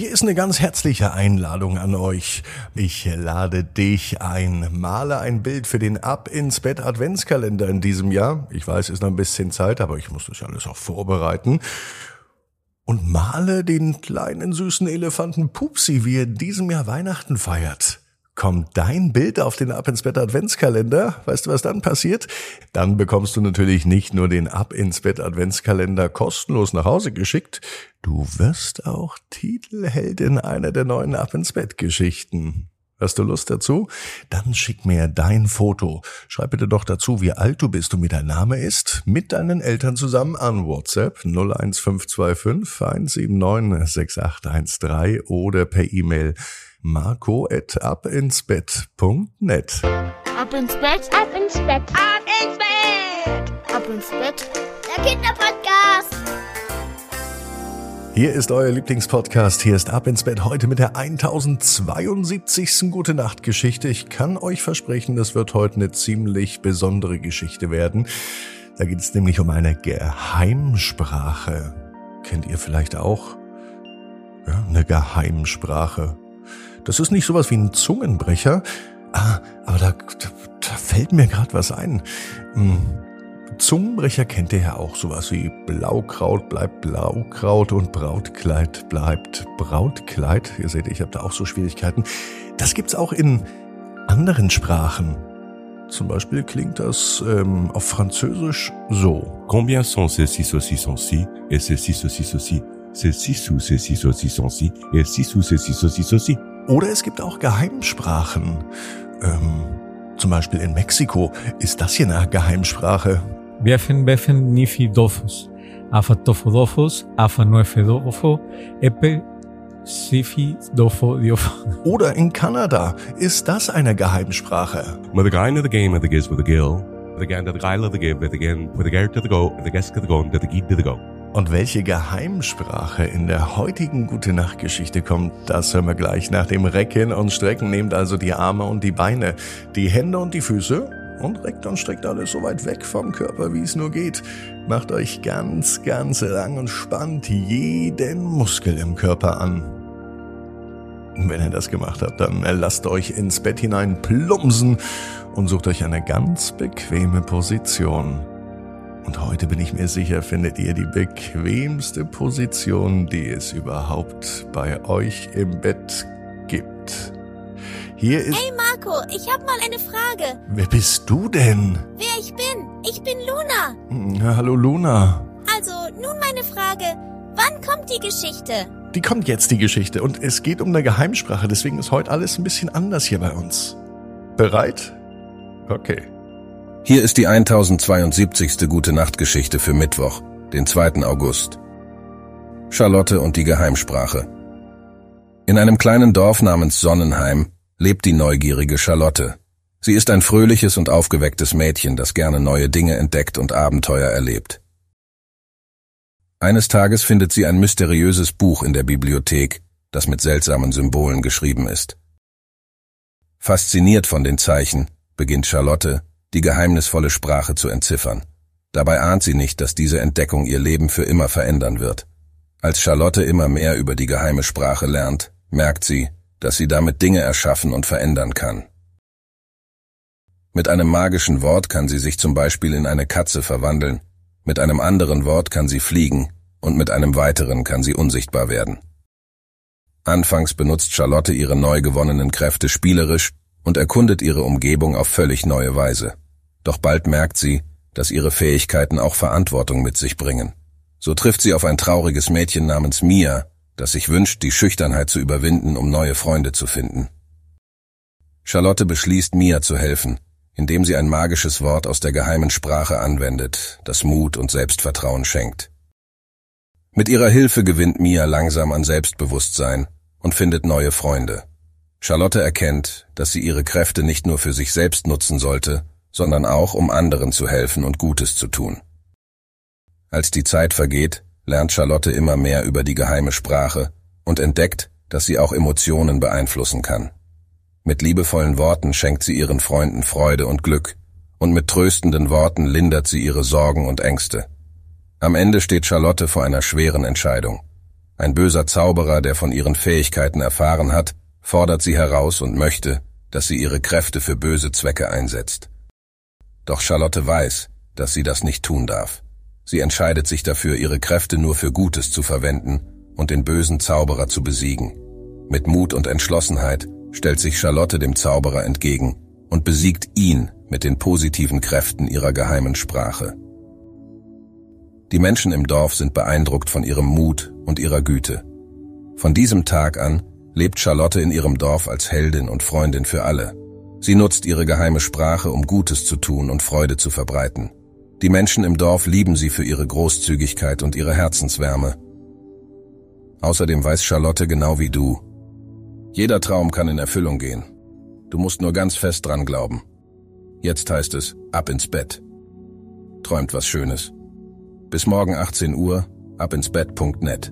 Hier ist eine ganz herzliche Einladung an euch. Ich lade dich ein. Male ein Bild für den Ab ins Bett Adventskalender in diesem Jahr. Ich weiß, ist noch ein bisschen Zeit, aber ich muss das alles auch vorbereiten. Und male den kleinen süßen Elefanten Pupsi, wie er diesem Jahr Weihnachten feiert kommt dein Bild auf den Ab ins Bett Adventskalender. Weißt du, was dann passiert? Dann bekommst du natürlich nicht nur den Ab ins Bett Adventskalender kostenlos nach Hause geschickt, du wirst auch Titelheldin einer der neuen Ab ins Bett Geschichten. Hast du Lust dazu? Dann schick mir dein Foto. Schreib bitte doch dazu, wie alt du bist und wie dein Name ist, mit deinen Eltern zusammen an WhatsApp 01525 179 6813 oder per E-Mail marco at abinsbett.net. Ab ins Bett, ab ins Bett, ab ins Bett, ab ins Bett, der Kinderpodcast. Hier ist euer Lieblingspodcast. Hier ist Ab ins Bett heute mit der 1072. Gute Nacht Geschichte. Ich kann euch versprechen, das wird heute eine ziemlich besondere Geschichte werden. Da geht es nämlich um eine Geheimsprache. Kennt ihr vielleicht auch? Ja, eine Geheimsprache. Das ist nicht sowas wie ein Zungenbrecher. Ah, aber da, da, fällt mir gerade was ein. Hm. Zungenbrecher kennt ihr ja auch sowas wie Blaukraut bleibt Blaukraut und Brautkleid bleibt Brautkleid. Ihr seht, ich habe da auch so Schwierigkeiten. Das gibt's auch in anderen Sprachen. Zum Beispiel klingt das ähm, auf Französisch so. Combien sont ces six saucissons-ci et ces six saucissons-ci? Ces six sous ces six saucissons-ci et six sous ces six saucissons-ci? Oder es gibt auch Geheimsprachen. Ähm, zum Beispiel in Mexiko ist das hier eine Geheimsprache. Befen befen nifi dofos. Afa tofodofos, afa nuefedofo, epe sifi dofo diofo. Oder in Kanada ist das eine Geheimsprache. With the guy into the game of the giz with the gill, with the gan to the guy of the give, with the gan, with the gear to the go, with the guest to the go, to the geed to the go. Und welche Geheimsprache in der heutigen Gute Nacht Geschichte kommt, das hören wir gleich nach dem Recken und Strecken. Nehmt also die Arme und die Beine, die Hände und die Füße und reckt und streckt alles so weit weg vom Körper, wie es nur geht. Macht euch ganz, ganz lang und spannt jeden Muskel im Körper an. Wenn ihr das gemacht habt, dann lasst euch ins Bett hinein plumpsen und sucht euch eine ganz bequeme Position. Und heute bin ich mir sicher, findet ihr die bequemste Position, die es überhaupt bei euch im Bett gibt. Hier ist. Hey Marco, ich habe mal eine Frage. Wer bist du denn? Wer ich bin? Ich bin Luna. Hm, hallo Luna. Also, nun meine Frage. Wann kommt die Geschichte? Die kommt jetzt, die Geschichte. Und es geht um eine Geheimsprache, deswegen ist heute alles ein bisschen anders hier bei uns. Bereit? Okay. Hier ist die 1072. Gute Nacht Geschichte für Mittwoch, den 2. August. Charlotte und die Geheimsprache. In einem kleinen Dorf namens Sonnenheim lebt die neugierige Charlotte. Sie ist ein fröhliches und aufgewecktes Mädchen, das gerne neue Dinge entdeckt und Abenteuer erlebt. Eines Tages findet sie ein mysteriöses Buch in der Bibliothek, das mit seltsamen Symbolen geschrieben ist. Fasziniert von den Zeichen beginnt Charlotte, die geheimnisvolle Sprache zu entziffern. Dabei ahnt sie nicht, dass diese Entdeckung ihr Leben für immer verändern wird. Als Charlotte immer mehr über die geheime Sprache lernt, merkt sie, dass sie damit Dinge erschaffen und verändern kann. Mit einem magischen Wort kann sie sich zum Beispiel in eine Katze verwandeln, mit einem anderen Wort kann sie fliegen und mit einem weiteren kann sie unsichtbar werden. Anfangs benutzt Charlotte ihre neu gewonnenen Kräfte spielerisch und erkundet ihre Umgebung auf völlig neue Weise. Doch bald merkt sie, dass ihre Fähigkeiten auch Verantwortung mit sich bringen. So trifft sie auf ein trauriges Mädchen namens Mia, das sich wünscht, die Schüchternheit zu überwinden, um neue Freunde zu finden. Charlotte beschließt, Mia zu helfen, indem sie ein magisches Wort aus der geheimen Sprache anwendet, das Mut und Selbstvertrauen schenkt. Mit ihrer Hilfe gewinnt Mia langsam an Selbstbewusstsein und findet neue Freunde. Charlotte erkennt, dass sie ihre Kräfte nicht nur für sich selbst nutzen sollte, sondern auch, um anderen zu helfen und Gutes zu tun. Als die Zeit vergeht, lernt Charlotte immer mehr über die geheime Sprache und entdeckt, dass sie auch Emotionen beeinflussen kann. Mit liebevollen Worten schenkt sie ihren Freunden Freude und Glück, und mit tröstenden Worten lindert sie ihre Sorgen und Ängste. Am Ende steht Charlotte vor einer schweren Entscheidung. Ein böser Zauberer, der von ihren Fähigkeiten erfahren hat, fordert sie heraus und möchte, dass sie ihre Kräfte für böse Zwecke einsetzt. Doch Charlotte weiß, dass sie das nicht tun darf. Sie entscheidet sich dafür, ihre Kräfte nur für Gutes zu verwenden und den bösen Zauberer zu besiegen. Mit Mut und Entschlossenheit stellt sich Charlotte dem Zauberer entgegen und besiegt ihn mit den positiven Kräften ihrer geheimen Sprache. Die Menschen im Dorf sind beeindruckt von ihrem Mut und ihrer Güte. Von diesem Tag an lebt Charlotte in ihrem Dorf als Heldin und Freundin für alle. Sie nutzt ihre geheime Sprache, um Gutes zu tun und Freude zu verbreiten. Die Menschen im Dorf lieben sie für ihre Großzügigkeit und ihre Herzenswärme. Außerdem weiß Charlotte genau wie du, jeder Traum kann in Erfüllung gehen. Du musst nur ganz fest dran glauben. Jetzt heißt es, ab ins Bett. Träumt was Schönes. Bis morgen 18 Uhr, abinsbett.net.